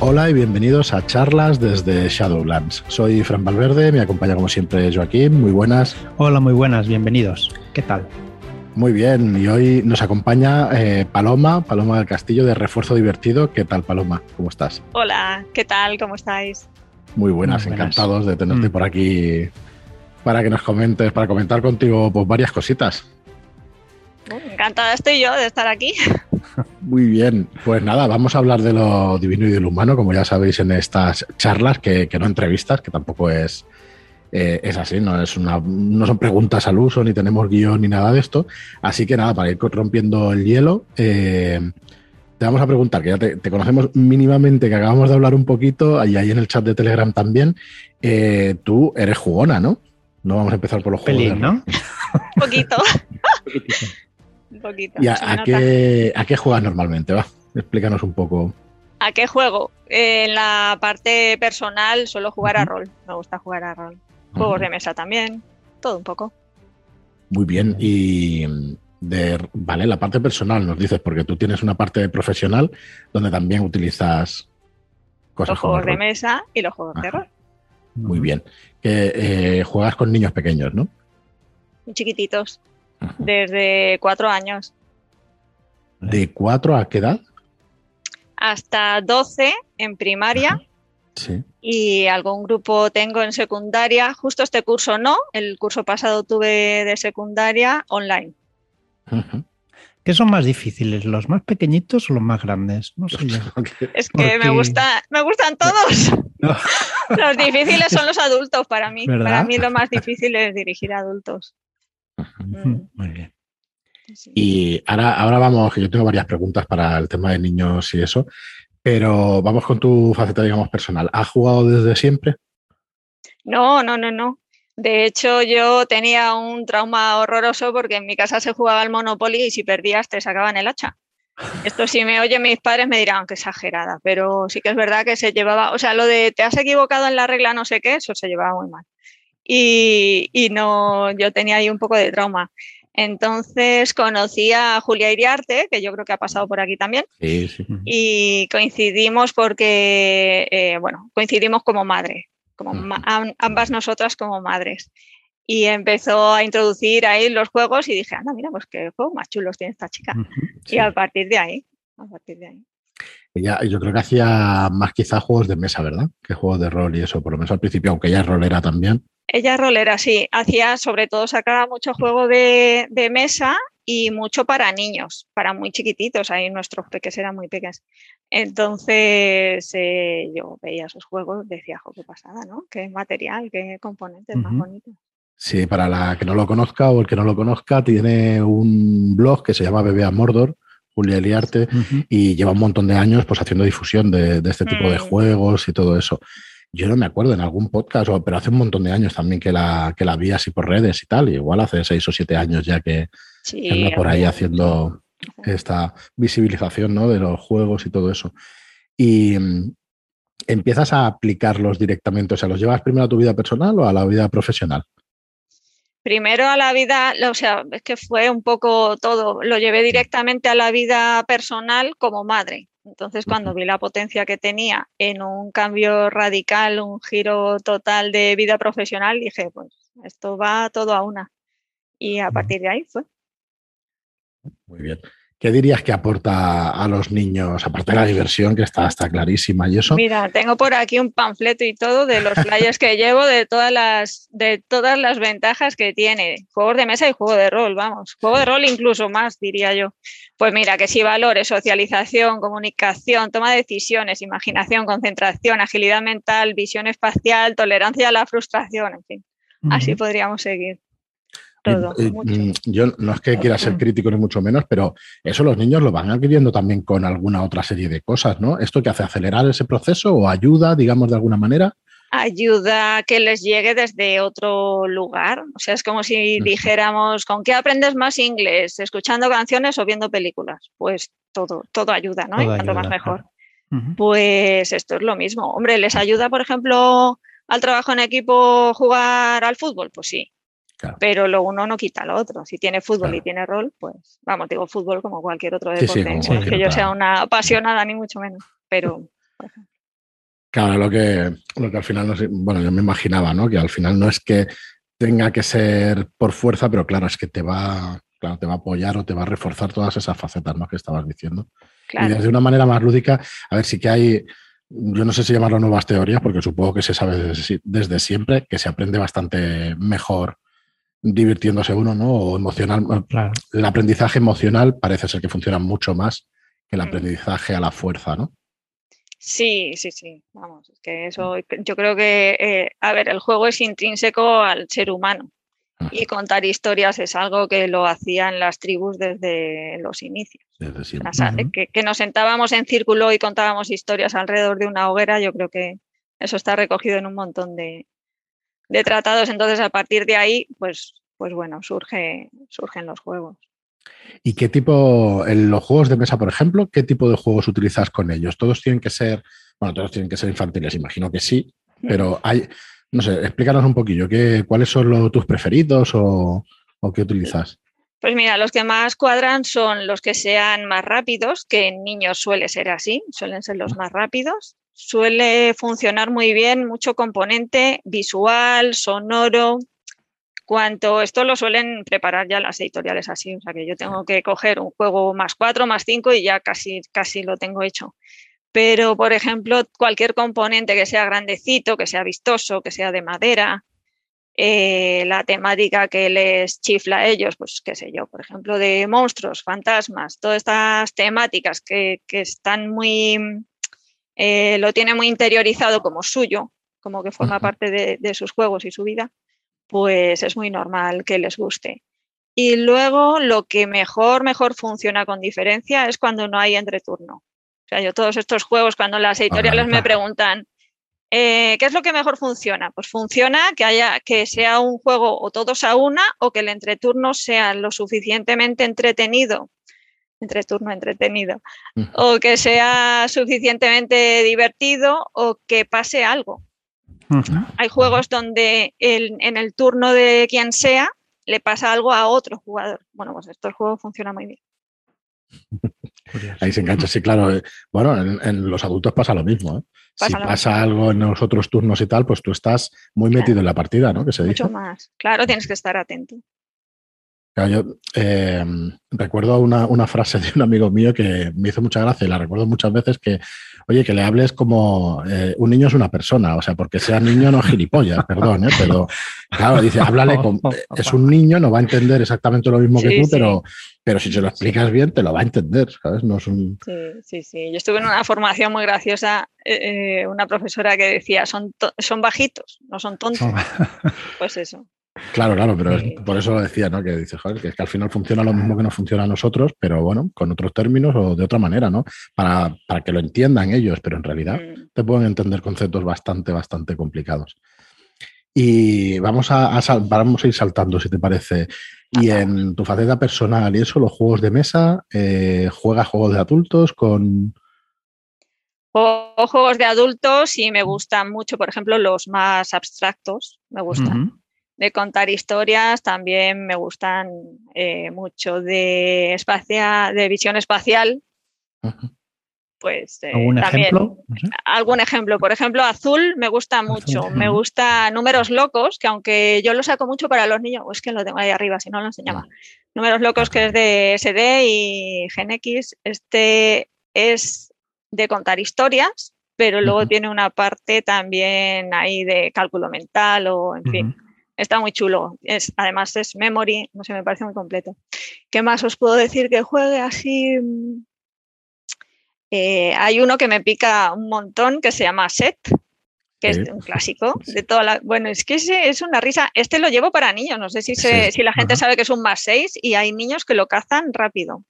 Hola y bienvenidos a charlas desde Shadowlands. Soy Fran Valverde, me acompaña como siempre Joaquín, muy buenas. Hola, muy buenas, bienvenidos. ¿Qué tal? Muy bien, y hoy nos acompaña eh, Paloma, Paloma del Castillo de Refuerzo Divertido. ¿Qué tal, Paloma? ¿Cómo estás? Hola, ¿qué tal? ¿Cómo estáis? Muy buenas, Muy buenas. encantados de tenerte Mm. por aquí para que nos comentes, para comentar contigo pues, varias cositas. Encantada estoy yo de estar aquí. Muy bien, pues nada, vamos a hablar de lo divino y de lo humano, como ya sabéis en estas charlas, que, que no entrevistas, que tampoco es, eh, es así, no, es una, no son preguntas al uso, ni tenemos guion ni nada de esto. Así que nada, para ir rompiendo el hielo, eh, te vamos a preguntar, que ya te, te conocemos mínimamente, que acabamos de hablar un poquito, y ahí en el chat de Telegram también, eh, tú eres jugona, ¿no? No vamos a empezar por los juegos. Pelín. ¿no? Un poquito. Un poquito. ¿Y a, qué, a qué juegas normalmente? Va, explícanos un poco. ¿A qué juego? En la parte personal suelo jugar a rol. Me gusta jugar a rol. Juegos de mesa también. Todo un poco. Muy bien. Y de, vale, la parte personal nos dices, porque tú tienes una parte profesional donde también utilizas cosas Los como juegos de rol. mesa y los juegos de rol. Muy bien. Que eh, juegas con niños pequeños, ¿no? Chiquititos. Ajá. Desde cuatro años ¿De cuatro a qué edad? hasta 12 en primaria. Ajá. Sí. y algún grupo tengo en secundaria. Justo este curso no, el curso pasado tuve de secundaria online. ¿Qué son más difíciles, los más pequeñitos o los más grandes? No sé yo. Es ¿Por que me gusta, me gustan todos. No. Los difíciles son los adultos para mí. ¿Verdad? Para mí lo más difícil es dirigir a adultos. Mm, Muy bien. sí. Y ahora, ahora vamos, que yo tengo varias preguntas para el tema de niños y eso, pero vamos con tu faceta, digamos, personal. ¿Has jugado desde siempre? No, no, no, no. De hecho, yo tenía un trauma horroroso porque en mi casa se jugaba al Monopoly y si perdías te sacaban el hacha. Esto si me oyen mis padres me dirán que exagerada, pero sí que es verdad que se llevaba, o sea, lo de te has equivocado en la regla no sé qué, eso se llevaba muy mal. Y, y no, yo tenía ahí un poco de trauma. Entonces conocí a Julia Iriarte, que yo creo que ha pasado por aquí también, Sí, sí. y coincidimos porque, eh, bueno, coincidimos como madre, como ma- am- ambas nosotras como madres. Y empezó a introducir ahí los juegos y dije, anda, mira, pues qué juegos más chulos tiene esta chica. Sí. Y a partir de ahí, a partir de ahí. Ella, yo creo que hacía más quizá juegos de mesa, ¿verdad? Que juegos de rol y eso, por lo menos al principio, aunque ella es rolera también. Ella rolera, sí, hacía sobre todo, sacaba mucho juego de, de mesa y mucho para niños, para muy chiquititos, ahí nuestros peques eran muy pequeños. Entonces eh, yo veía esos juegos, decía, jo, qué pasada, ¿no? Qué material, qué componentes más bonitos. Sí, para la que no lo conozca o el que no lo conozca, tiene un blog que se llama Bebé a Mordor, Julia Eliarte, y lleva un montón de años pues haciendo difusión de, de este tipo de Mm. juegos y todo eso. Yo no me acuerdo en algún podcast, o- pero hace un montón de años también que la, que la vi así por redes y tal, y igual hace seis o siete años ya que Sí, anda por ahí haciendo esta visibilización ¿no? de los juegos y todo eso. Y mm, empiezas a aplicarlos directamente, o sea, ¿los llevas primero a tu vida personal o a la vida profesional? Primero a la vida, o sea, es que fue un poco todo, lo llevé directamente a la vida personal como madre. Entonces, cuando vi la potencia que tenía en un cambio radical, un giro total de vida profesional, dije, pues esto va todo a una. Y a partir de ahí fue. Muy bien. ¿Qué dirías que aporta a los niños, aparte de la diversión, que está, está clarísima y eso? Mira, tengo por aquí un panfleto y todo de los flyers que llevo, de todas las, de todas las ventajas que tiene. Juegos de mesa y juego de rol, vamos. Juego de rol incluso más, diría yo. Pues mira, que sí valores, socialización, comunicación, toma de decisiones, imaginación, concentración, agilidad mental, visión espacial, tolerancia a la frustración, en fin. Así podríamos seguir. Todo, Eh, eh, mm, yo no es que quiera ser crítico ni mucho menos, pero eso los niños lo van adquiriendo también con alguna otra serie de cosas, ¿no? ¿Esto que hace acelerar ese proceso o ayuda, digamos, de alguna manera? ayuda a que les llegue desde otro lugar. O sea, es como si dijéramos, ¿con qué aprendes más inglés? ¿Escuchando canciones o viendo películas? Pues todo, todo ayuda, ¿no? Y cuanto más mejor. Pues esto es lo mismo. Hombre, ¿les ayuda, por ejemplo, al trabajo en equipo jugar al fútbol? Pues sí. Claro. Pero lo uno no quita lo otro. Si tiene fútbol Claro. y tiene rol, pues vamos, digo fútbol como cualquier otro Sí, sí, deporte. como no es cualquier que yo sea una apasionada ni mucho menos, pero Claro, lo que, lo que al final, no sé, bueno, yo me imaginaba, ¿no? Que al final no es que tenga que ser por fuerza, pero claro, es que te va, claro, te va a apoyar o te va a reforzar todas esas facetas, ¿no? Que estabas diciendo. Y desde una manera más lúdica, a ver, sí que hay, yo no sé si llamarlo nuevas teorías, porque supongo que se sabe desde, desde siempre, que se aprende bastante mejor divirtiéndose uno, ¿no? O emocional. El aprendizaje emocional parece ser que funciona mucho más que el mm. aprendizaje a la fuerza, ¿no? Sí, sí, sí. Vamos, es que eso, yo creo que, eh, a ver, el juego es intrínseco al ser humano y contar historias es algo que lo hacían las tribus desde los inicios. Desde que, nos sentábamos en círculo y contábamos historias alrededor de una hoguera, yo creo que eso está recogido en un montón de, de tratados. Entonces, a partir de ahí, pues, pues bueno, surge, surgen los juegos. ¿Y qué tipo, en los juegos de mesa, por ejemplo, qué tipo de juegos utilizas con ellos? ¿Todos tienen que ser, bueno, todos tienen que ser infantiles, imagino que sí, pero hay, no sé, explícanos un poquillo, ¿qué, ¿cuáles son los, tus preferidos o, qué utilizas? Pues mira, los que más cuadran son los que sean más rápidos, que en niños suele ser así, suelen ser los más rápidos. Suele funcionar muy bien mucho componente visual, sonoro, Cuanto esto lo suelen preparar ya las editoriales así, o sea que yo tengo que coger un juego más cuatro, más cinco y ya casi, casi lo tengo hecho. Pero, por ejemplo, cualquier componente que sea grandecito, que sea vistoso, que sea de madera, eh, la temática que les chifla a ellos, pues qué sé yo, por ejemplo, de monstruos, fantasmas, todas estas temáticas que, están muy, eh, lo tiene muy interiorizado como suyo, como que forma parte de sus juegos y su vida, pues es muy normal que les guste. Y luego lo que mejor, mejor funciona con diferencia es cuando no hay entreturno. O sea, yo todos estos juegos, cuando las editoriales me preguntan, eh, ¿qué es lo que mejor funciona? Pues funciona que haya, que sea un juego o todos a una o que el entreturno sea lo suficientemente entretenido entreturno entretenido, o que sea suficientemente divertido o que pase algo. Hay juegos donde en el turno de quien sea le pasa algo a otro jugador. Bueno, pues estos juegos funcionan muy bien. Ahí se engancha, sí, claro. Eh, bueno, en, los adultos pasa lo mismo. ¿eh? si pasa algo en los otros turnos y tal, pues tú estás muy metido en la partida, ¿no? Que se Mucho más. Claro, tienes que estar atento. Yo eh, recuerdo una, una, frase de un amigo mío que me hizo mucha gracia y la recuerdo muchas veces que oye, que le hables como eh, un niño es una persona, o sea, porque sea niño no gilipollas, perdón, ¿eh? pero claro, dice, háblale como, es un niño, no va a entender exactamente lo mismo que tú, pero pero si se lo explicas bien, te lo va a entender, ¿sabes? No es un... Sí, sí, sí. Yo estuve en una formación muy graciosa, una profesora que decía, son, son bajitos, no son tontos. pues eso. Claro, claro, pero por eso decía, ¿no? Que dices, joder, que es que al final funciona lo mismo que nos funciona a nosotros, pero bueno, con otros términos o de otra manera, ¿no? Para, que lo entiendan ellos, pero en realidad mm. te pueden entender conceptos bastante, bastante complicados. Y vamos a, vamos a ir saltando, si te parece. Y en tu faceta personal y eso, los juegos de mesa, eh, ¿juegas juegos de adultos con...? juegos de adultos y me gustan mucho, por ejemplo, los más abstractos, me gustan de contar historias, también me gustan eh, mucho de, espacia, de visión espacial. Pues eh, ¿Algún ejemplo? Algún ejemplo. Por ejemplo, Azul me gusta mucho. Me gusta Números Locos, que aunque yo lo saco mucho para los niños, es que lo tengo ahí arriba, si no lo enseñaba. Números Locos, que es de SD y GenX. Este es de contar historias, pero luego tiene una parte también ahí de cálculo mental o, en fin, Está muy chulo. Es, además es memory, no sé, me parece muy completo. ¿Qué más os puedo decir que juegue así? Eh, hay uno que me pica un montón que se llama Set, que es un clásico de toda la. Bueno, es que es una risa. Este lo llevo para niños. No sé si, si la gente sabe que es un más 6 y hay niños que lo cazan rápido.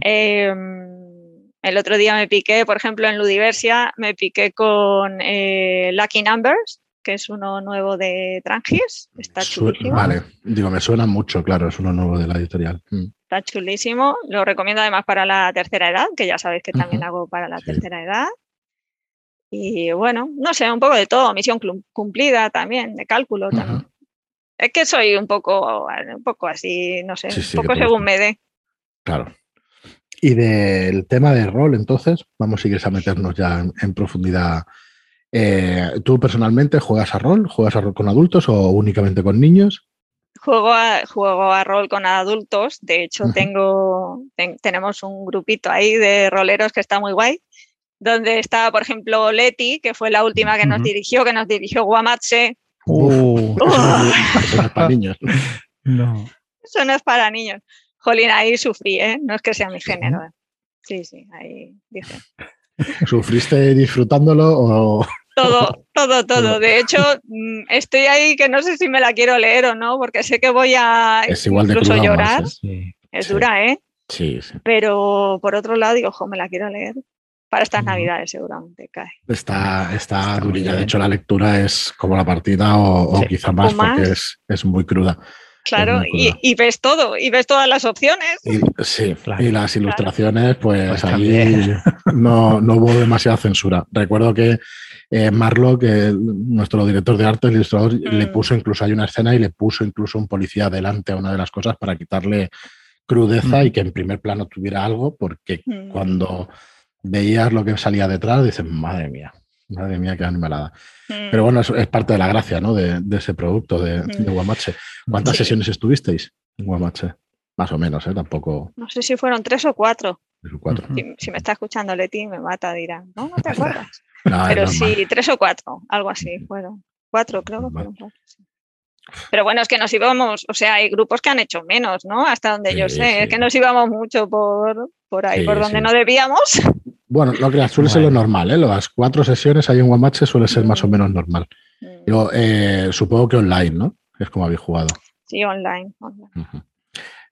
Em, el otro día me piqué, por ejemplo, en Ludiversia, me piqué con eh, Lucky Numbers, que es uno nuevo de Trangis. Está chulísimo. Vale, digo, me suena mucho, claro, es uno nuevo de la editorial. Mm. Está chulísimo. Lo recomiendo además para la tercera edad, que ya sabéis que también hago para la tercera edad. Y bueno, no sé, un poco de todo. Misión cumplida también, de cálculo también. Es que soy un poco, un poco así, no sé, un poco según me dé. Claro. Y del tema de rol, entonces, vamos a seguir a meternos ya en profundidad Eh, ¿Tú personalmente juegas a rol? ¿Juegas a rol con adultos o únicamente con niños? Juego a, juego a rol con adultos. De hecho, tengo, tenemos un grupito ahí de roleros que está muy guay. Donde está, por ejemplo, Leti, que fue la última que nos dirigió, que nos dirigió Guamatse. Uh, eso, no es para niños. No. Eso no es para niños. Jolín, ahí sufrí, ¿eh? No es que sea mi género. ¿eh? Sí, sí, ahí dije. ¿Sufriste disfrutándolo o...? Todo, todo, todo. De hecho, mm, estoy ahí que no sé si me la quiero leer o no, porque sé que voy a es igual de incluso llorar. Más, ¿eh? Es Sí. dura, ¿eh? Sí, sí. Pero por otro lado digo, ojo, me la quiero leer. Para estas navidades seguramente cae. Está, está, Está durilla. De hecho, la lectura es como la partida o, o Sí. quizá más, O más. porque es, es muy cruda. Claro, y, ves todo, y ves todas las opciones. Y, sí, Claro. y las ilustraciones, pues, Pues ahí no, no hubo demasiada censura. Recuerdo que eh, Marlock, nuestro director de arte, el ilustrador, le Mm. puso incluso, hay una escena y le puso incluso un policía delante a una de las cosas para quitarle crudeza Mm. y que en primer plano tuviera algo, porque Mm. cuando veías lo que salía detrás, dices, madre mía, madre mía, qué animalada. Mm. Pero bueno, es parte de la gracia, ¿no? De, de ese producto de, de Mm. Guamache. ¿Cuántas Sí. sesiones estuvisteis en Guamache? Más o menos, ¿eh? Tampoco No sé si fueron tres o cuatro. tres o cuatro. Si, si me está escuchando Leti, me mata, dirá. No, no te acuerdas. No, Pero sí, tres o cuatro, algo así fueron. Cuatro, creo que fueron cuatro. sí. Pero bueno, es que nos íbamos, o sea, hay grupos que han hecho menos, ¿no? Hasta donde yo Sí, sé, es que nos íbamos mucho por, por ahí, Sí, por donde no debíamos. Bueno, no creas, suele ser lo normal, ¿eh? Las cuatro sesiones ahí en Guamache suele ser más o Mm. menos normal. Pero eh, supongo que online, ¿no? Es como habéis jugado. Sí, online.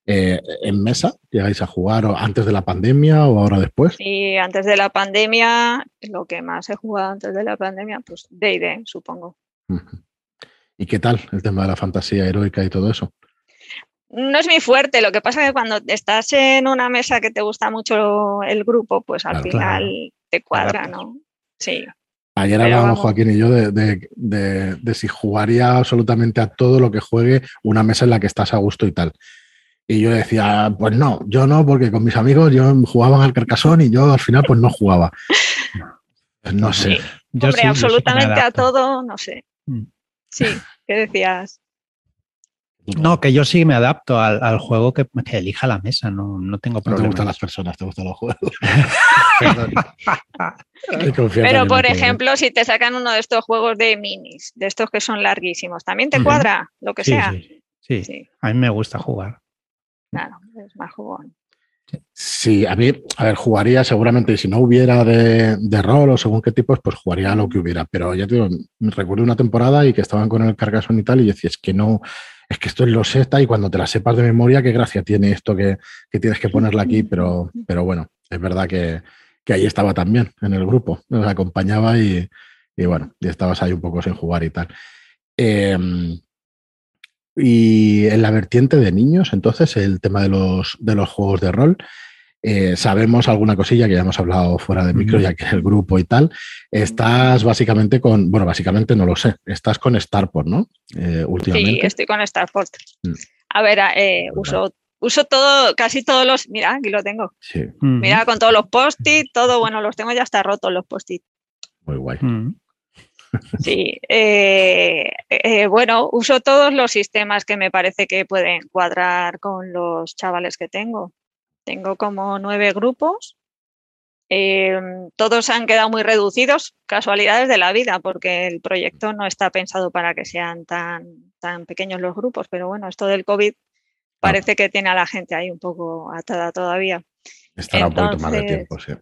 Eh, ¿En mesa llegáis a jugar o antes de la pandemia o ahora después? Y antes de la pandemia, lo que más he jugado antes de la pandemia, pues D&D, supongo. Ujú. ¿Y qué tal el tema de la fantasía heroica y todo eso? No es mi fuerte, lo que pasa es que cuando estás en una mesa que te gusta mucho el grupo, pues al Claro. final Claro. te cuadra. ¿no? Sí. Ayer hablábamos. Joaquín y yo, de, de- de- de si jugaría absolutamente a todo lo que juegue una mesa en la que estás a gusto y tal. Y yo decía, pues no, yo no, porque con mis amigos yo jugaban al carcasón y yo al final pues no jugaba. No sé. Sí. Yo Hombre, sí, absolutamente a todo, no sé. Mm. Sí, ¿qué decías? No, que yo sí me adapto al, al juego que, que elija la mesa, no, no tengo No te problema. gustan las personas, te gustan los juegos. Pero, por ejemplo, si te sacan uno de estos juegos de minis, de estos que son larguísimos, ¿también te cuadra lo que Sí, sea? sí, sí. Sí, A mí me gusta jugar. claro, es más jugón. Sí, a mí, a ver, jugaría seguramente, si no hubiera de, rol o según qué tipos, pues jugaría lo que hubiera. Pero ya te digo, recuerdo una temporada y que estaban con el cargasón y tal, y decía, es que no, es que esto es lo seta y cuando te la sepas de memoria, qué gracia tiene esto que, que tienes que ponerla aquí, pero, pero bueno, es verdad que, que ahí estaba también en el grupo, nos acompañaba y, y bueno, y estabas ahí un poco sin jugar y tal. Eh, y en la vertiente de niños, entonces, el tema de los, de los juegos de rol, eh, sabemos alguna cosilla que ya hemos hablado fuera de micro, ya que el grupo y tal. Estás básicamente con, bueno, básicamente no lo sé, estás con Starport, ¿no? Eh, Sí, estoy con Starport. Mm. A ver, eh, uso, uso todo, casi todos los, mira, aquí lo tengo. Sí, Mm, Mira, con todos los post-it, todo, bueno, los tengo ya hasta rotos los post-it. muy guay. mm. Sí, eh, eh, bueno, uso todos los sistemas que me parece que pueden cuadrar con los chavales que tengo. Tengo como nueve grupos. eh, todos han quedado muy reducidos, casualidades de la vida, porque el proyecto no está pensado para que sean tan, tan pequeños los grupos, pero bueno, esto del COVID parece que tiene a la gente ahí un poco atada todavía. Estará un poquito más de tiempo, sí.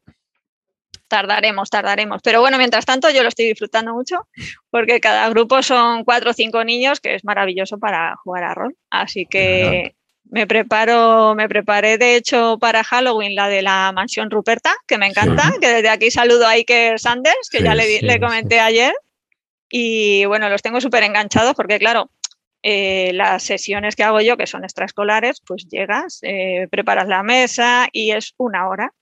Tardaremos, tardaremos. Pero bueno, mientras tanto yo lo estoy disfrutando mucho porque cada grupo son cuatro o cinco niños, que es maravilloso para jugar a rol. Así que me preparo, me preparé de hecho para Halloween la de la mansión Ruperta, que me encanta, que desde aquí saludo a Iker Sanders, que Sí, ya le, di- sí, le comenté ayer. Y bueno, los tengo súper enganchados porque claro, eh, las sesiones que hago yo, que son extraescolares, pues llegas, eh, preparas la mesa y es una hora.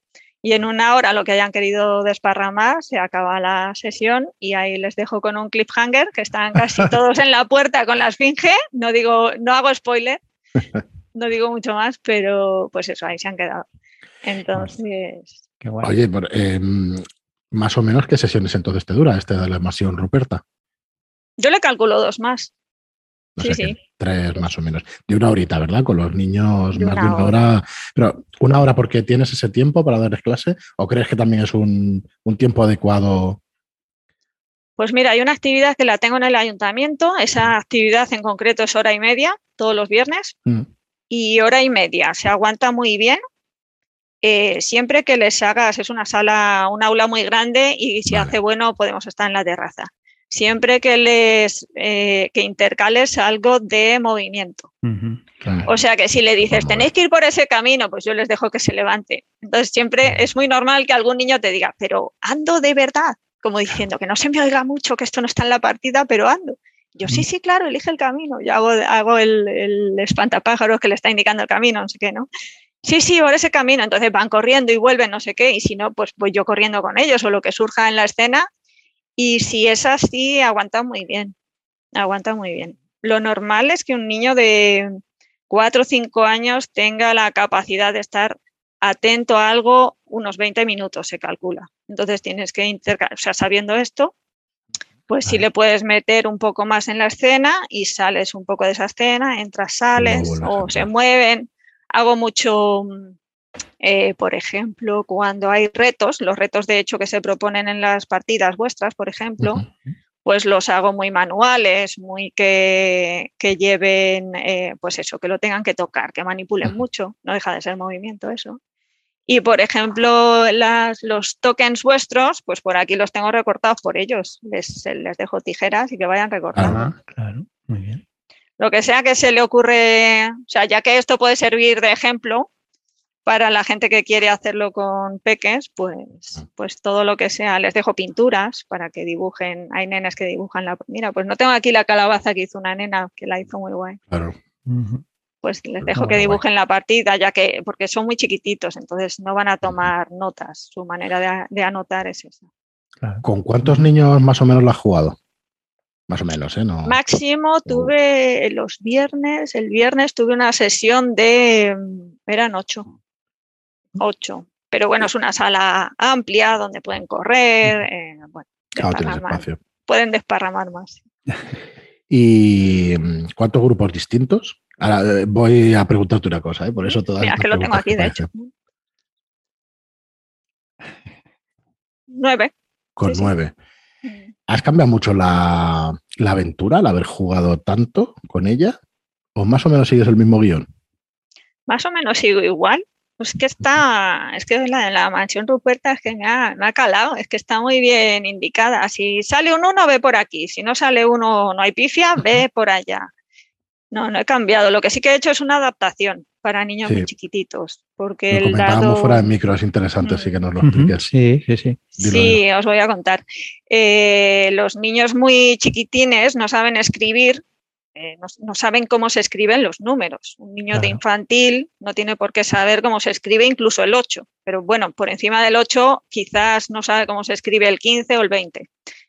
Y en una hora lo que hayan querido desparramar, se acaba la sesión y ahí les dejo con un cliffhanger que están casi todos en la puerta con la esfinge. No digo, no hago spoiler, no digo mucho más, pero pues eso, ahí se han quedado. Entonces, Qué guay. Oye, eh, Más o menos, ¿qué sesiones entonces te dura este de la evasión Ruperta? Yo le calculo dos más. No Sí, sé, sí. qué, tres más o menos. De una horita, ¿verdad? Con los niños De más de una hora. Pero, ¿una hora porque tienes ese tiempo para darles clase? ¿O crees que también es un, un tiempo adecuado? Pues mira, hay una actividad que la tengo en el ayuntamiento. Esa actividad en concreto es hora y media, todos los viernes, Mm, y hora y media. Se aguanta muy bien. Eh, siempre que les hagas, es una sala, un aula muy grande y si Vale. hace bueno podemos estar en la terraza. Siempre que les eh, que intercales algo de movimiento. Claro. O sea que si le dices, tenéis que ir por ese camino, pues yo les dejo que se levante. Entonces siempre es muy normal que algún niño te diga, pero ando de verdad, como diciendo que no se me oiga mucho, que esto no está en la partida, pero ando. Yo sí, sí, claro, elige el camino. Yo hago, hago el, el espantapájaros que le está indicando el camino, no sé qué, ¿no? Sí, sí, por ese camino. Entonces van corriendo y vuelven, no sé qué, y si no, pues voy yo corriendo con ellos o lo que surja en la escena. Y si es así, aguanta muy bien. Aguanta muy bien. Lo normal es que un niño de cuatro o cinco años tenga la capacidad de estar atento a algo unos 20 minutos, se calcula. Entonces tienes que intercalar, o sea, sabiendo esto, pues sí Vale. le puedes meter un poco más en la escena y sales un poco de esa escena, entras, sales o se mueven. Hago mucho, eh, por ejemplo, cuando hay retos, los retos de hecho que se proponen en las partidas vuestras, por ejemplo, pues los hago muy manuales, muy que, que lleven, eh, pues eso, que lo tengan que tocar, que manipulen mucho, no deja de ser movimiento eso. Y por ejemplo, las, los tokens vuestros, pues por aquí los tengo recortados por ellos. Les, les dejo tijeras y que vayan recortando. Ah, claro, muy bien. Lo que sea que se le ocurre, o sea, ya que esto puede servir de ejemplo para la gente que quiere hacerlo con peques, pues, pues todo lo que sea, les dejo pinturas para que dibujen, hay nenas que dibujan la, mira, pues no tengo aquí la calabaza que hizo una nena, que la hizo muy guay, Claro. Pues les dejo que dibujen la partida, ya que, porque son muy chiquititos, entonces no van a tomar notas, su manera de, de anotar es esa. Claro. ¿Con cuántos niños más o menos lo has jugado? Más o menos, ¿eh? No. Máximo tuve los viernes, el viernes tuve una sesión de, mm, eran ocho, ocho, pero bueno, es una sala amplia donde pueden correr, eh, bueno, Claro, tienes desparramar, espacio. pueden desparramar más. ¿Y mm, cuántos grupos distintos? Ahora eh, voy a preguntarte una cosa, ¿eh? por eso todas Mira, estas que lo tengo aquí, de hecho. Nueve. Con Sí, nueve. Mm. ¿Has cambiado mucho la, la aventura al haber jugado tanto con ella? ¿O más o menos sigues el mismo guion? Más o menos sigo igual. Pues que está, es que la de la mansión Ruperta es que me ha, me ha calado, es que está muy bien indicada. Si sale un uno, ve por aquí. Si no sale uno, no hay pifia, ve por allá. No, no he cambiado. Lo que sí que he hecho es una adaptación para niños Sí. muy chiquititos. Porque Lo el comentábamos dado. fuera de micro, es interesante, sí que nos lo expliques. Sí, sí, sí. Dilo, Sí, os voy a contar. Eh, los niños muy chiquitines no saben escribir, eh, no, no saben cómo se escriben los números. Un niño de infantil no tiene por qué saber cómo se escribe incluso el 8, pero bueno, por encima del 8 quizás no sabe cómo se escribe el 15 o el 20.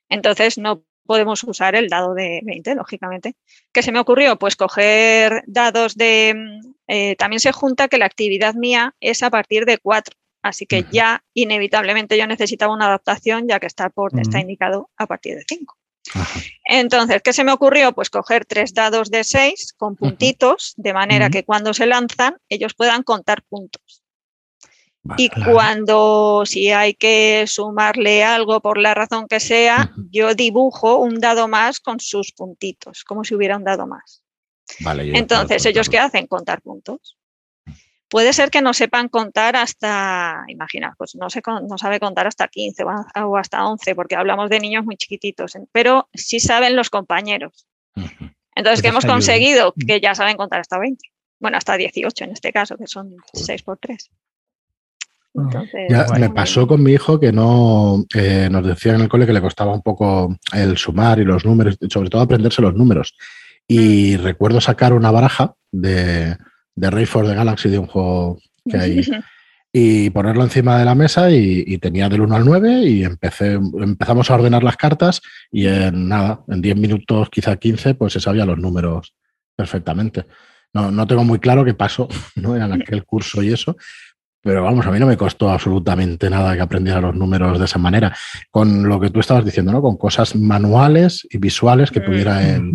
Entonces no podemos usar el dado de 20, lógicamente. ¿Qué se me ocurrió? Pues coger dados de... mm, eh, también se junta que la actividad mía es a partir de 4. Así que ya inevitablemente yo necesitaba una adaptación ya que está, por, está indicado a partir de 5. Ajá. Entonces, ¿qué se me ocurrió? Pues coger tres dados de 6 con puntitos, de manera que cuando se lanzan ellos puedan contar puntos. Vale. Y claro. cuando, si hay que sumarle algo por la razón que sea, yo dibujo un dado más con sus puntitos, como si hubiera un dado más. Vale, Entonces, ¿ellos qué hacen? Contar puntos. Puede ser que no sepan contar hasta, imagina, pues no, se, no sabe contar hasta 15 o hasta 11, porque hablamos de niños muy chiquititos, pero sí saben los compañeros. Entonces, ¿qué Entonces hemos conseguido? Que ya saben contar hasta 20. Bueno, hasta 18 en este caso, que son 6 por 3. Entonces, Ya bueno, me pasó con mi hijo que no eh, nos decía en el cole que le costaba un poco el sumar y los números, sobre todo aprenderse los números. Y recuerdo sacar una baraja de, de Ray for the Galaxy, de un juego que hay, y ponerlo encima de la mesa y, y tenía del 1 al 9 y empecé, empezamos a ordenar las cartas y en nada, en 10 minutos, quizá 15, pues se sabía los números perfectamente. No, no tengo muy claro qué pasó ¿no? en aquel curso y eso, Pero vamos, a mí no me costó absolutamente nada que aprendiera los números de esa manera. Con lo que tú estabas diciendo, ¿no? Con cosas manuales y visuales que pudiera él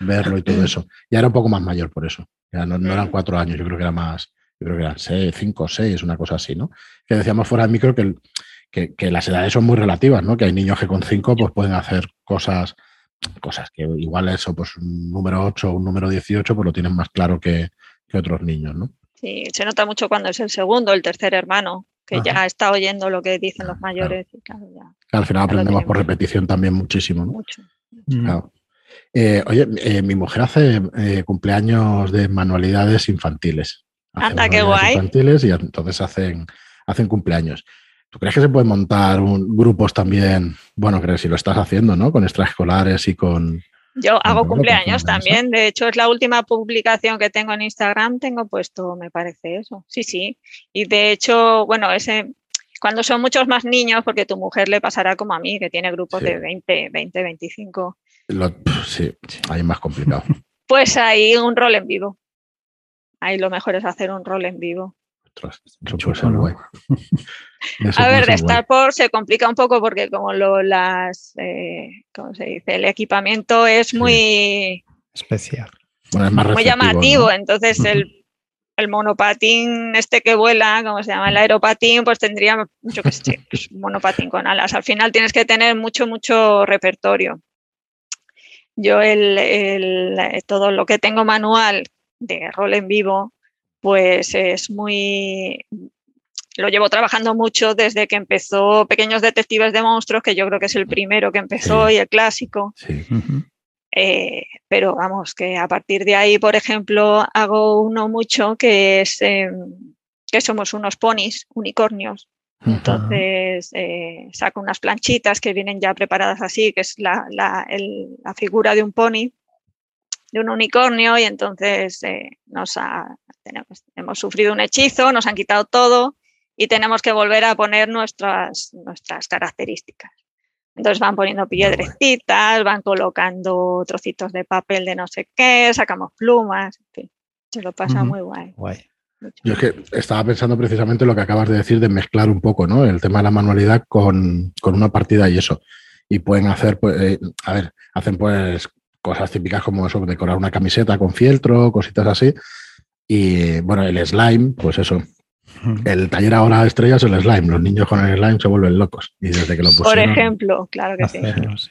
verlo y todo eso. Ya era un poco más mayor por eso. Ya no, eran cuatro años, yo creo que era más, yo creo que eran seis, cinco, seis, una cosa así, ¿no? Que decíamos fuera del micro que, que, las edades son muy relativas, ¿no? Que hay niños que con cinco pues pueden hacer cosas, cosas que igual eso, pues un número 8 o un número 18, pues lo tienen más claro que, que otros niños, ¿no? Sí, se nota mucho cuando es el segundo, el tercer hermano, que ya está oyendo lo que dicen los mayores. al final aprendemos por repetición también muchísimo. ¿no? Mucho. Mm. Eh, oye, eh, mi mujer hace eh, cumpleaños de manualidades infantiles. Anda, qué guay. Infantiles y entonces hacen, hacen cumpleaños. ¿Tú crees que se pueden montar grupos también? Bueno, creo que si lo estás haciendo, ¿no? Con extraescolares y con, yo hago cumpleaños también, de hecho es la última publicación que tengo en Instagram, tengo puesto, me parece eso, sí, sí. Y de hecho, bueno, ese, cuando son muchos más niños, porque tu mujer le pasará como a mí, que tiene grupos de 20, 20, 25. Sí, ahí es más complicado. Pues ahí un rol en vivo. Ahí lo mejor es hacer un rol en vivo. A ver, de Starport se complica un poco porque como lo, las, eh, ¿cómo se dice? El equipamiento es muy especial. muy llamativo, entonces el, el, monopatín este que vuela, como se llama el aeropatín, pues tendría, yo que sé, pues, monopatín con alas. Al final tienes que tener mucho, mucho repertorio. Yo el, el, todo lo que tengo manual de rol en vivo, pues es muy, lo llevo trabajando mucho desde que empezó Pequeños Detectives de Monstruos, que yo creo que es el primero que empezó y el clásico. Eh, pero vamos, que a partir de ahí, por ejemplo, hago uno mucho que es em, que somos unos ponis, unicornios. Entonces eh, saco unas planchitas que vienen ya preparadas así, que es la, la, la figura de un pony, de un unicornio, y entonces eh, nos tenemos, hemos sufrido un hechizo, nos han quitado todo, y tenemos que volver a poner nuestras, nuestras características. Entonces van poniendo piedrecitas, van colocando trocitos de papel de no sé qué, sacamos plumas, en fin, se lo pasa muy guay. Yo es que estaba pensando precisamente lo que acabas de decir de mezclar un poco, ¿no? El tema de la manualidad con, una partida y eso. Y pueden hacer, pues, eh, a ver, hacen pues cosas típicas como eso, decorar una camiseta con fieltro, cositas así. Y bueno, el slime, pues eso, el taller ahora estrella es el slime. Los niños con el slime se vuelven locos. Y desde que lo Por ejemplo, claro que sí.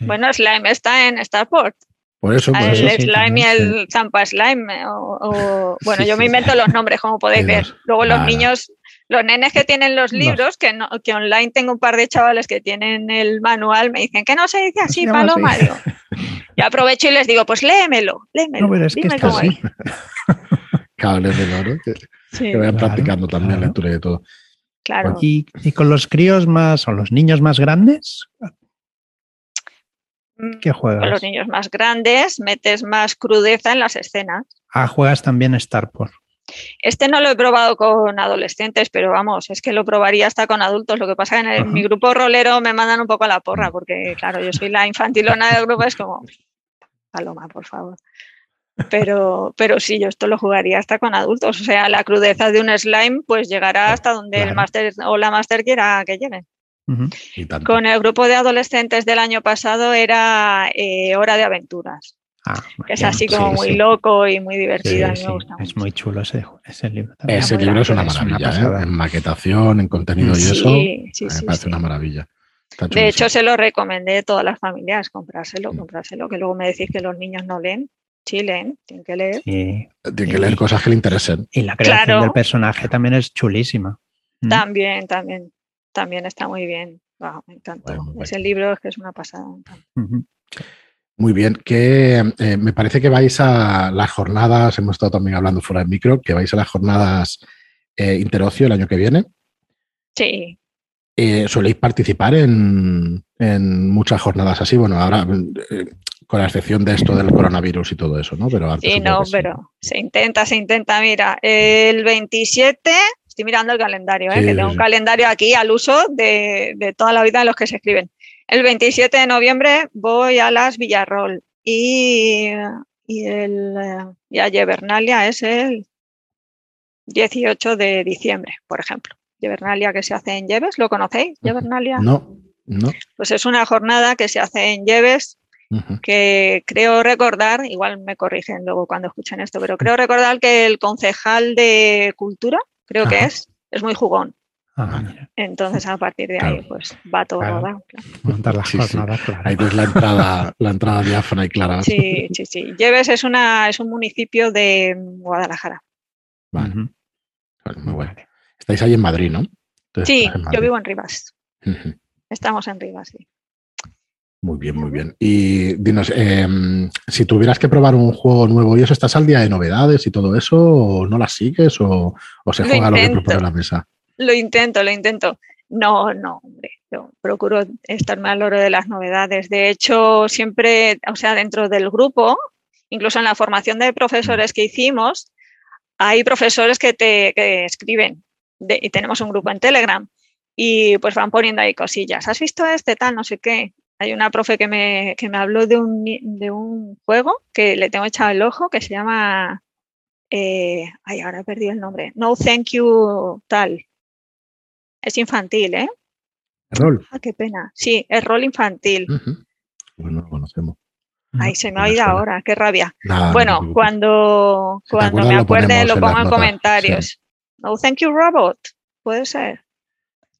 Bueno, slime está en Starport. Por eso, por el slime y el zampa slime. O, bueno, yo me invento los nombres, como podéis ver. Luego los niños, los nenes que tienen los libros, que, no, que online tengo un par de chavales que tienen el manual, me dicen que no se dice así, Paloma. Y aprovecho y les digo, pues léemelo, léemelo. No, pero es dime que cómo es. Cables de oro que vayan practicando también lectura y todo. Claro. ¿Y, con los críos más o los niños más grandes? Mm, ¿Qué juegas? Con los niños más grandes metes más crudeza en las escenas. Ah, juegas también Starport. Este no lo he probado con adolescentes, pero vamos, es que lo probaría hasta con adultos. Lo que pasa es que en mi grupo rolero me mandan un poco a la porra, porque claro, yo soy la infantilona del grupo, es como, Paloma, por favor. Pero, pero sí, yo esto lo jugaría hasta con adultos. O sea, la crudeza de un slime pues llegará hasta donde el máster o la máster quiera que llegue. Con el grupo de adolescentes del año pasado era eh, Hora de Aventuras. Ah, es así como muy loco y muy divertido. me gusta es muy chulo ese, libro. Ese libro es una maravilla, ¿eh? en maquetación, en contenido y eso. me parece una maravilla. De hecho, se lo recomendé a todas las familias, comprárselo, mm. comprárselo, que luego me decís que los niños no leen. Sí, leen, tienen que leer. Tienen que leer cosas que le interesen. Y la creación del personaje también es chulísima. ¿Mm? También, también, está muy bien. me encanta. Ese libro es que es una pasada. Muy bien, que eh, me parece que vais a las jornadas, hemos estado también hablando fuera del micro, que vais a las jornadas eh, interocio el año que viene. Sí. Eh, ¿Soléis participar en, en, muchas jornadas así? Bueno, ahora con la excepción de esto del coronavirus y todo eso, ¿no? Pero sí, no, pero se intenta, se intenta. Mira, el 27, estoy mirando el calendario, ¿eh? que tengo un calendario aquí al uso de, toda la vida de los que se escriben. El 27 de noviembre voy a las Villarrol y, y, el, y a Yebernalia es el 18 de diciembre, por ejemplo. Yevernalia que se hace en Lleves. ¿Lo conocéis, Yevernalia? No, no. Pues es una jornada que se hace en Lleves que creo recordar, igual me corrigen luego cuando escuchen esto, pero creo recordar que el concejal de cultura, creo que es, es muy jugón. Ah, Entonces, a partir de ahí, pues va todo claro. Montar Ahí ves la entrada, la entrada diáfana y clara. Sí, sí, sí. Lleves es, una, es un municipio de Guadalajara. Vale. muy bueno. Estáis ahí en Madrid, ¿no? sí, yo vivo en Rivas. Estamos en Rivas, sí. Muy bien, muy bien. Y dinos, em, si tuvieras que probar un juego nuevo y eso, ¿estás al día de novedades y todo eso? ¿O no las sigues? ¿O, se juega lo que propone la mesa? Lo intento, lo intento. No, no, hombre, yo procuro estarme al oro de las novedades. De hecho, siempre, o sea, dentro del grupo, incluso en la formación de profesores que hicimos, hay profesores que te escriben y tenemos un grupo en Telegram y pues van poniendo ahí cosillas. ¿Has visto este tal? No sé qué. Hay una profe que me, que me habló de un, de un juego que le tengo echado el ojo que se llama. Eh, ay, ahora he perdido el nombre. No Thank You Tal. Es infantil, ¿eh? ¿Rol? Ah, qué pena. Sí, es rol infantil. Bueno, lo conocemos. Ay, se me ha oído ahora, qué rabia. bueno, cuando, cuando me acuerde lo, pongo en, comentarios. No, thank you, robot. Puede ser.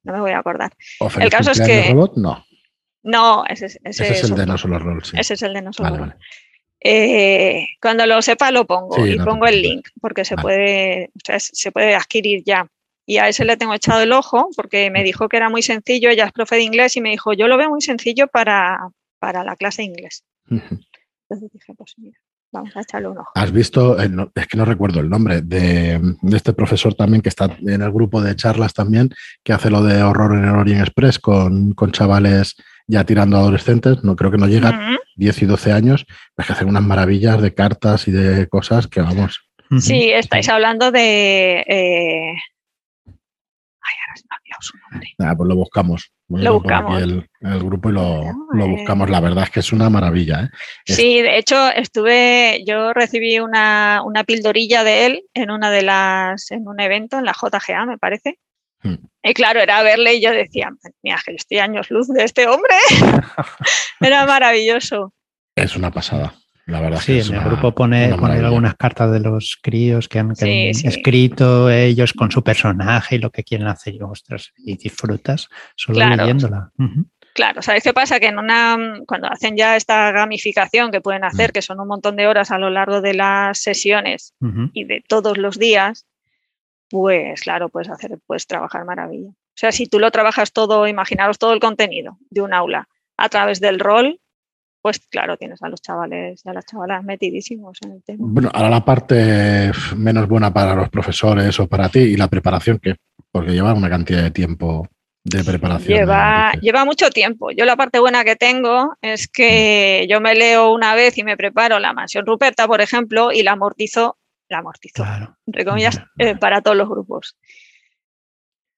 No me voy a acordar. El caso es que. Robot? No. No, ese, ese, ese es, el de No Solo Roll. Sí. Ese es el de No Solo. Eh, cuando lo sepa lo pongo y pongo el link porque se puede, o sea, se puede adquirir ya. Y a ese le tengo echado el ojo porque me dijo que era muy sencillo, ella es profe de inglés y me dijo, yo lo veo muy sencillo para, para la clase de inglés. Entonces dije, pues mira, vamos a echarle un ojo. ¿Has visto, eh, es que no recuerdo el nombre, de, este profesor también que está en el grupo de charlas también, que hace lo de horror en el Orient Express con, con chavales ya tirando a adolescentes, no creo que no llegan, 10 y 12 años, es que hacen unas maravillas de cartas y de cosas que vamos. Sí, estáis hablando de... Eh... Ay, ahora se me ha olvidado su nombre. Nada, pues lo buscamos. lo buscamos. El, el, grupo y lo, lo, buscamos. La verdad es que es una maravilla. ¿eh? Sí, de hecho, estuve, yo recibí una, una pildorilla de él en una de las, en un evento en la JGA, me parece. Y claro, era verle y yo decía, mira, que estoy años luz de este hombre. era maravilloso. Es una pasada. La verdad sí, en el grupo pone, algunas cartas de los críos que han, escrito ellos con su personaje y lo que quieren hacer. Y, ostras, y disfrutas solo leyéndola. Claro, ¿sabéis qué pasa? Que en una, cuando hacen ya esta gamificación que pueden hacer, mm. que son un montón de horas a lo largo de las sesiones y de todos los días, pues claro, puedes hacer, puedes trabajar maravilla. O sea, si tú lo trabajas todo, imaginaros todo el contenido de un aula a través del rol, pues claro, tienes a los chavales y a las chavalas metidísimos en el tema. Bueno, ahora la parte menos buena para los profesores o para ti y la preparación, que porque lleva una cantidad de tiempo de preparación. Lleva, lleva mucho tiempo. Yo la parte buena que tengo es que mm. yo me leo una vez y me preparo la mansión Ruperta, por ejemplo, y la amortizo la amortizo, entre comillas, eh, para todos los grupos.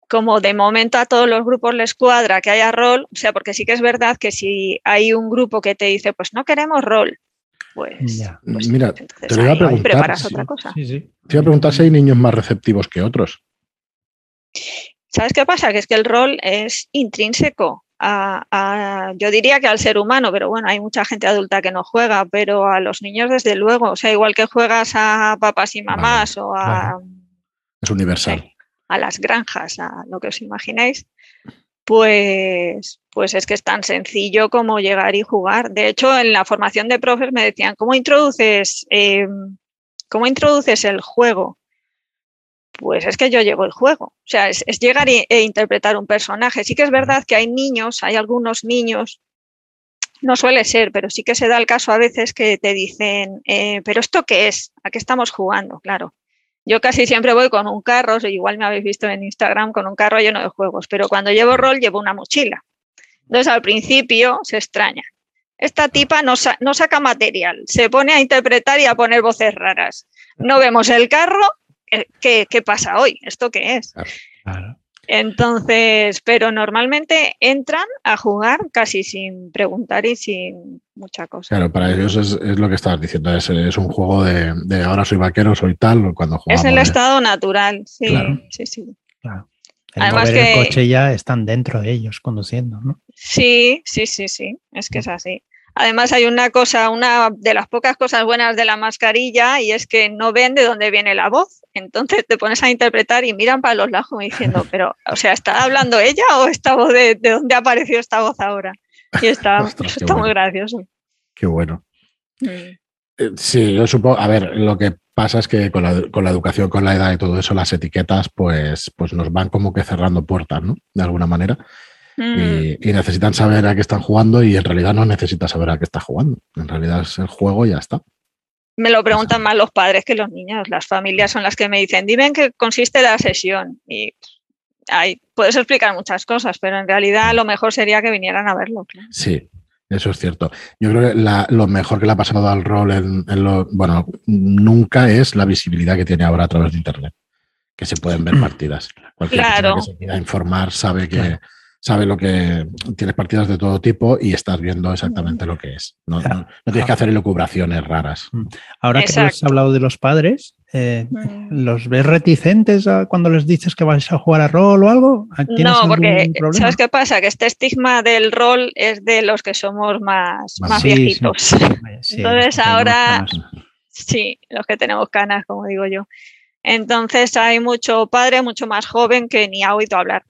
Como de momento a todos los grupos les cuadra que haya rol, o sea, porque sí que es verdad que si hay un grupo que te dice, pues no queremos rol, pues, pues mira, te voy a preguntar, preparas otra cosa. Te voy a preguntar si hay niños más receptivos que otros. ¿Sabes qué pasa? Que es que el rol es intrínseco yo diría que al ser humano, pero bueno, hay mucha gente adulta que no juega, pero a los niños desde luego, o sea, igual que juegas a papás y mamás o a... Es universal. a las granjas, a lo que os imaginéis, pues, pues es que es tan sencillo como llegar y jugar. De hecho, en la formación de profes me decían, ¿cómo introduces, eh, ¿cómo introduces el juego? Pues es que yo llevo el juego. O sea, es, llegar e, interpretar un personaje. Sí que es verdad que hay niños, hay algunos niños, no suele ser, pero sí que se da el caso a veces que te dicen, eh, pero ¿esto qué es? ¿A qué estamos jugando? Claro. Yo casi siempre voy con un carro, igual me habéis visto en Instagram con un carro lleno de juegos, pero cuando llevo rol llevo una mochila. Entonces al principio se extraña. Esta tipa no, no saca material, se pone a interpretar y a poner voces raras. No vemos el carro ¿qué, pasa hoy? ¿Esto qué es? Entonces, pero normalmente entran a jugar casi sin preguntar y sin mucha cosa. Claro, para ellos es, lo que estabas diciendo, es, un juego de, ahora soy vaquero, soy tal, cuando Es el estado natural, sí, sí, sí. Además que el coche ya están dentro de ellos conduciendo, ¿no? Sí, sí, sí, sí, es que es así. Además hay una cosa, una de las pocas cosas buenas de la mascarilla y es que no ven de dónde viene la voz. Entonces te pones a interpretar y miran para los lados diciendo, pero, o sea, ¿está hablando ella o esta voz de, de dónde apareció esta voz ahora? Y está, está muy gracioso. Qué bueno. Mm. Eh, sí, yo supongo, a ver, lo que pasa es que con la, con la, educación, con la edad y todo eso, las etiquetas, pues, pues nos van como que cerrando puertas, ¿no? De alguna manera. Mm. Y, necesitan saber a qué están jugando y en realidad no necesitas saber a qué está jugando. En realidad es el juego y ya está. Me lo preguntan más los padres que los niños. Las familias son las que me dicen, dime en qué consiste la sesión. Y ahí puedes explicar muchas cosas, pero en realidad lo mejor sería que vinieran a verlo. Sí, eso es cierto. Yo creo que lo mejor que le ha pasado al rol en, lo, bueno, nunca es la visibilidad que tiene ahora a través de Internet, que se pueden ver partidas. Cualquier persona que se quiera informar sabe que, sabe lo que tienes partidas de todo tipo y estás viendo exactamente lo que es. No, tienes que hacer elucubraciones raras. Mm. Ahora que has hablado de los padres, eh, mm. ¿los ves reticentes cuando les dices que vais a jugar a rol o algo? No, porque ¿sabes qué pasa? Que este estigma del rol es de los que somos más, más, viejitos. Entonces ahora, sí, los que tenemos canas, como digo yo. Entonces hay mucho padre, mucho más joven que ni ha oído hablar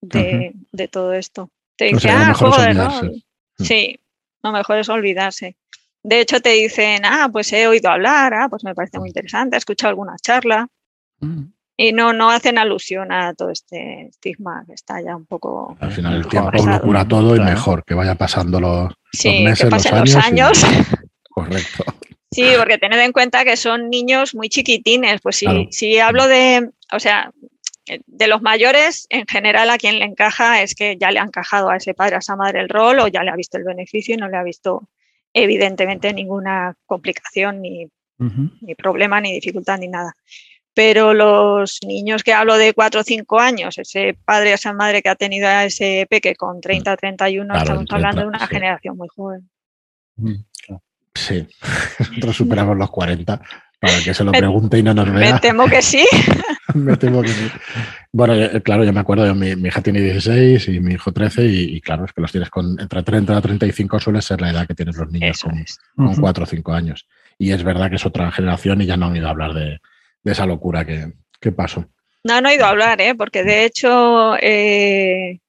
de, todo esto. Te dice, ah, juego de rol. Sí, lo mejor es olvidarse. De hecho, te dicen, ah, pues he oído hablar, ah, pues me parece muy interesante, he escuchado alguna charla. Mm. Y no, no hacen alusión a todo este estigma que está ya un poco. Al final el tiempo lo cura todo y mejor que vaya pasando los, meses, que pasen los años. Correcto. Sí, porque tened en cuenta que son niños muy chiquitines. Pues si, si hablo de, o sea, de los mayores, en general, a quien le encaja es que ya le ha encajado a ese padre, a esa madre el rol, o ya le ha visto el beneficio y no le ha visto, evidentemente, ninguna complicación, ni, problema, ni dificultad, ni nada. Pero los niños que hablo de 4 o 5 años, ese padre, esa madre que ha tenido a ese peque con 30 o 31, estamos hablando de una generación muy joven. Sí, nosotros superamos los 40 para que se lo pregunte y no nos vea. Me temo que sí. me temo que sí. Bueno, eh, claro, yo me acuerdo, mi, hija tiene 16 y mi hijo 13 y, claro, es que los tienes con entre 30 y 35 suele ser la edad que tienen los niños con, 4 o 5 años. Y es verdad que es otra generación y ya no han oído hablar de, esa locura que, pasó. No han oído hablar, ¿eh? porque de hecho eh,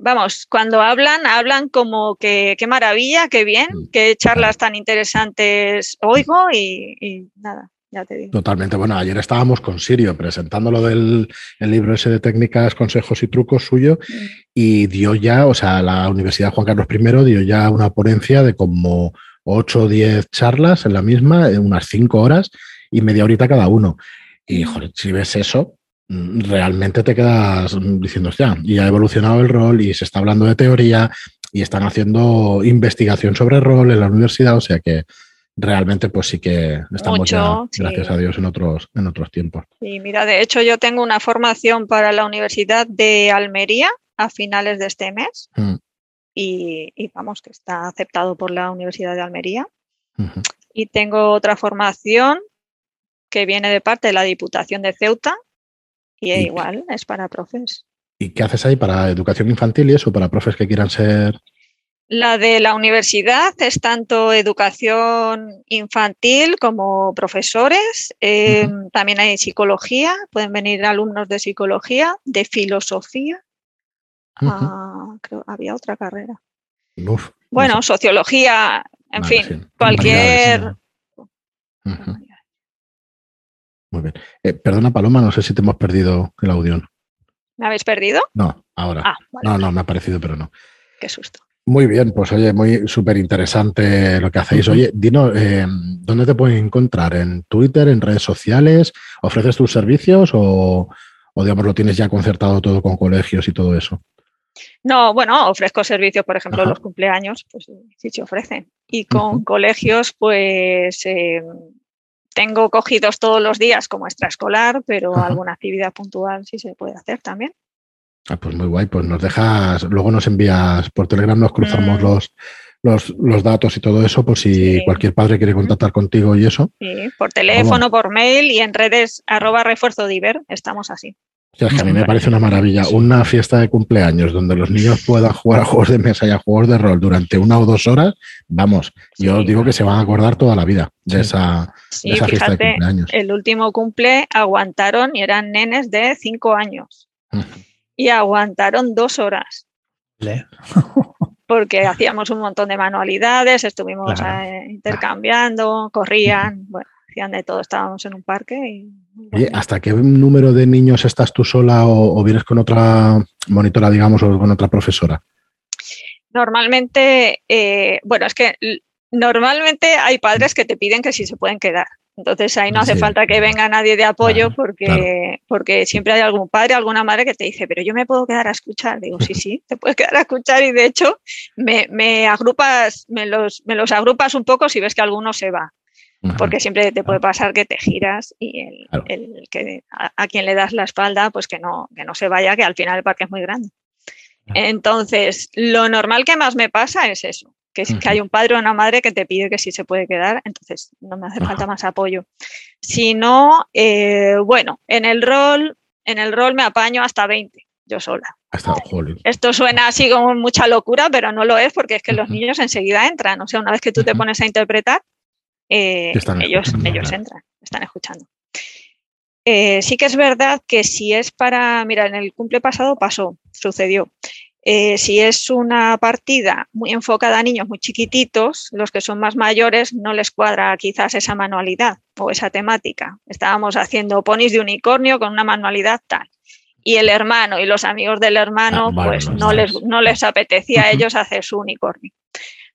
vamos, cuando hablan, hablan como que qué maravilla, qué bien, mm. qué charlas tan interesantes oigo y, nada. Ya te digo. Totalmente. Bueno, ayer estábamos con Sirio presentando lo del libro ese de técnicas, consejos y trucos suyo mm. y dio ya, o sea, la Universidad Juan Carlos I dio ya una ponencia de como 8 o 10 charlas en la misma, en unas 5 horas y media horita cada uno. Y, joder, si ves eso, realmente te quedas diciendo, ya, y ha evolucionado el rol y se está hablando de teoría y están haciendo investigación sobre rol en la universidad, o sea que realmente pues sí que estamos ya, gracias a Dios, en otros, en otros tiempos. Y mira, de hecho yo tengo una formación para la Universidad de Almería a finales de este mes mm. y, vamos, que está aceptado por la Universidad de Almería. Y tengo otra formación que viene de parte de la Diputación de Ceuta y, igual, es para profes. ¿Y qué haces ahí para educación infantil y eso, para profes que quieran ser? La de la universidad es tanto educación infantil como profesores. Em, también hay psicología, pueden venir alumnos de psicología, de filosofía. Ah, creo había otra carrera. bueno, sociología, en fin, cualquier. Muy bien. Eh, perdona, Paloma, no sé si te hemos perdido el audio. ¿Me habéis perdido? No, ahora. Ah, no, no, me ha parecido, pero no. Qué susto. Muy bien, pues oye, muy súper interesante lo que hacéis. Oye, Dino, eh, ¿dónde te pueden encontrar? ¿En Twitter, en redes sociales? ¿Ofreces tus servicios o, digamos, lo tienes ya concertado todo con colegios y todo eso? No, bueno, ofrezco servicios, por ejemplo, los cumpleaños, pues sí se ofrecen. Y con colegios, pues eh, tengo cogidos todos los días como extraescolar, pero alguna actividad puntual sí se puede hacer también. Ah, pues muy guay, pues nos dejas, luego nos envías por Telegram, nos cruzamos mm. los, los, datos y todo eso, por si cualquier padre quiere contactar contigo y eso. Sí, por teléfono, por mail y en redes arroba refuerzo diver, estamos así. A mí me parece una maravilla. Una fiesta de cumpleaños donde los niños puedan jugar a juegos de mesa y a juegos de rol durante una o dos horas, vamos, yo digo que se van a acordar toda la vida de esa, fiesta de cumpleaños. El último cumple aguantaron y eran nenes de cinco años. y aguantaron dos horas. porque hacíamos un montón de manualidades, estuvimos eh, intercambiando, corrían, bueno, hacían de todo, estábamos en un parque y ¿hasta qué número de niños estás tú sola o, vienes con otra monitora, digamos, o con otra profesora? Normalmente, eh, bueno, es que normalmente hay padres que te piden que sí se pueden quedar. Entonces ahí no hace falta que venga nadie de apoyo porque, porque siempre hay algún padre, alguna madre que te dice, pero yo me puedo quedar a escuchar. Digo, sí, sí, te puedes quedar a escuchar y de hecho me, me agrupas, me los, me los agrupas un poco si ves que alguno se va porque siempre te puede pasar que te giras y el, que a, quien le das la espalda, pues que no, que no se vaya, que al final el parque es muy grande. Entonces, lo normal que más me pasa es eso, que, es, que hay un padre o una madre que te pide que sí se puede quedar, entonces no me hace falta más apoyo. Si no, eh, bueno, en el rol, en el rol me apaño hasta 20, yo sola. Esto suena así como mucha locura, pero no lo es porque es que los niños enseguida entran. O sea, una vez que tú te pones a interpretar, eh, ellos, ellos entran, están escuchando. Eh, sí que es verdad que si es para, mira, en el cumple pasado pasó, sucedió. Eh, si es una partida muy enfocada a niños muy chiquititos, los que son más mayores no les cuadra quizás esa manualidad o esa temática. Estábamos haciendo ponis de unicornio con una manualidad tal. Y el hermano y los amigos del hermano, ah, pues no les, no les apetecía a ellos hacer su unicornio.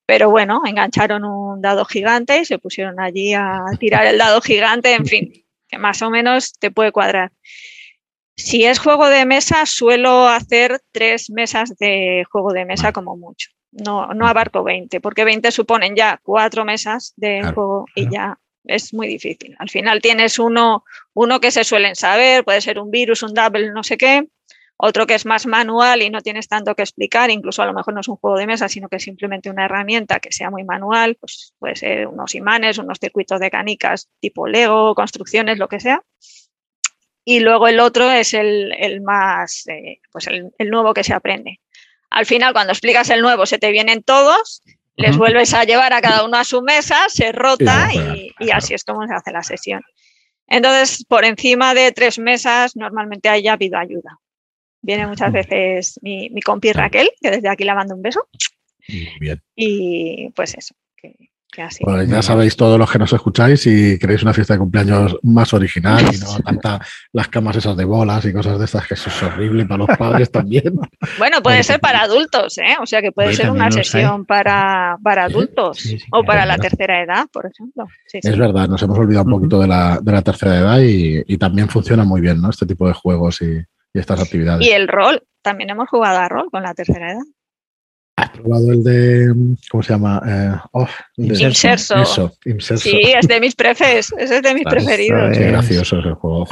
Pero bueno, engancharon un dado gigante y se pusieron allí a tirar el dado gigante, en fin, que más o menos te puede cuadrar. Si es juego de mesa, suelo hacer tres mesas de juego de mesa como mucho. No, no abarco 20, porque 20 suponen ya cuatro mesas de juego y ya es muy difícil. Al final tienes uno, uno que se suelen saber, puede ser un virus, un double, no sé qué, otro que es más manual y no tienes tanto que explicar, incluso a lo mejor no es un juego de mesa, sino que es simplemente una herramienta que sea muy manual, pues puede ser unos imanes, unos circuitos de canicas tipo Lego, construcciones, lo que sea. Y luego el otro es el, más, eh, pues el, nuevo que se aprende. Al final, cuando explicas el nuevo, se te vienen todos, les vuelves a llevar a cada uno a su mesa, se rota y, y así es como se hace la sesión. Entonces, por encima de tres mesas, normalmente haya habido ayuda. Viene muchas veces mi, mi compi Raquel, que desde aquí le mando un beso. Bien. Y pues eso, que, así. Pues ya sabéis todos los que nos escucháis y queréis una fiesta de cumpleaños más original y no tanta las camas esas de bolas y cosas de estas que eso es horrible para los padres también. Bueno, puede ser para adultos, ¿eh? O sea que puede ser una sesión para, para adultos o para la tercera edad, por ejemplo. es verdad, nos hemos olvidado un poquito de la, de la tercera edad y, y, también funciona muy bien, ¿no? Este tipo de juegos y, y estas actividades. Y el rol, también hemos jugado a rol con la tercera edad. ¿Has probado el de, ¿cómo se llama? Eh, oh, Inserso. Sí, es de mis prefes, es de mis preferidos. Es gracioso ese juego.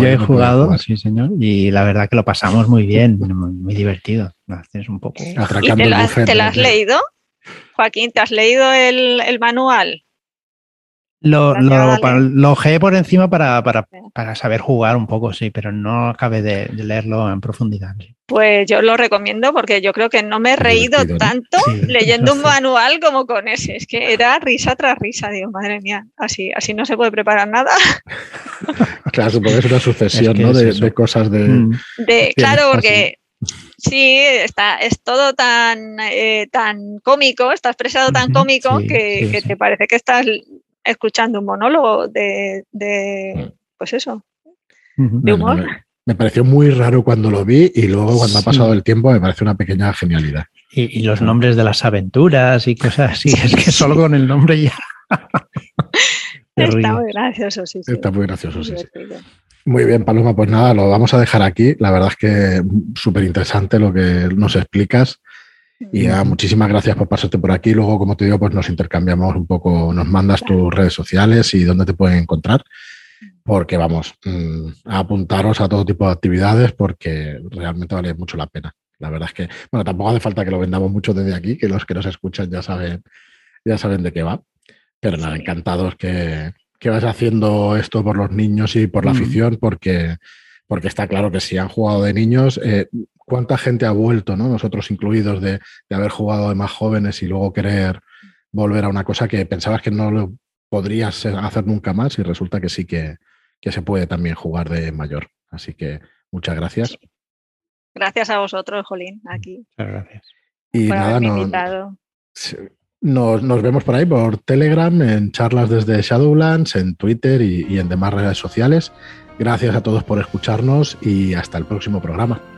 Yo he jugado, sí señor, y la verdad que lo pasamos muy bien, muy, divertido. Es un poco... ¿Y te, la, ¿te lo has leído? Joaquín, ¿te has leído el, el manual? Lo, lo, por encima para, para, saber jugar un poco, sí, pero no acabé de, leerlo en profundidad. Pues yo lo recomiendo porque yo creo que no me he reído tanto leyendo un manual como con ese. Es que era risa tras risa. Digo, madre mía, así, así no se puede preparar nada. claro, supongo que es una sucesión ¿no? de, cosas de. Mm. de claro, porque. Sí, está, es todo tan, eh, tan cómico, está expresado tan cómico que, que te parece que estás escuchando un monólogo de, mm. pues eso, de humor. Me, pareció muy raro cuando lo vi y luego cuando ha pasado el tiempo me parece una pequeña genialidad. Y, los nombres de las aventuras y cosas así, es que solo con el nombre ya. Está muy gracioso, sí. Está muy gracioso, sí, Muy bien, Paloma, pues nada, lo vamos a dejar aquí. La verdad es que súper interesante lo que nos explicas. Y muchísimas gracias por pasarte por aquí. Luego, como te digo, pues nos intercambiamos un poco, nos mandas tus redes sociales y dónde te pueden encontrar. Porque vamos, mm, a apuntaros a todo tipo de actividades porque realmente vale mucho la pena. La verdad es que, bueno, tampoco hace falta que lo vendamos mucho desde aquí, que los que nos escuchan ya saben, ya saben de qué va. Pero nada, encantados que, que vas haciendo esto por los niños y por la afición, porque porque está claro que si han jugado de niños, eh, ¿cuánta gente ha vuelto, ¿no? nosotros incluidos, de, haber jugado de más jóvenes y luego querer volver a una cosa que pensabas que no lo podrías hacer nunca más y resulta que sí que, se puede también jugar de mayor. Así que muchas gracias. Gracias a vosotros, Jolín, aquí. Muchas gracias. Y nada, nos, nos, vemos por ahí, por Telegram, en charlas desde Shadowlands, en Twitter y en demás redes sociales. Gracias a todos por escucharnos y hasta el próximo programa.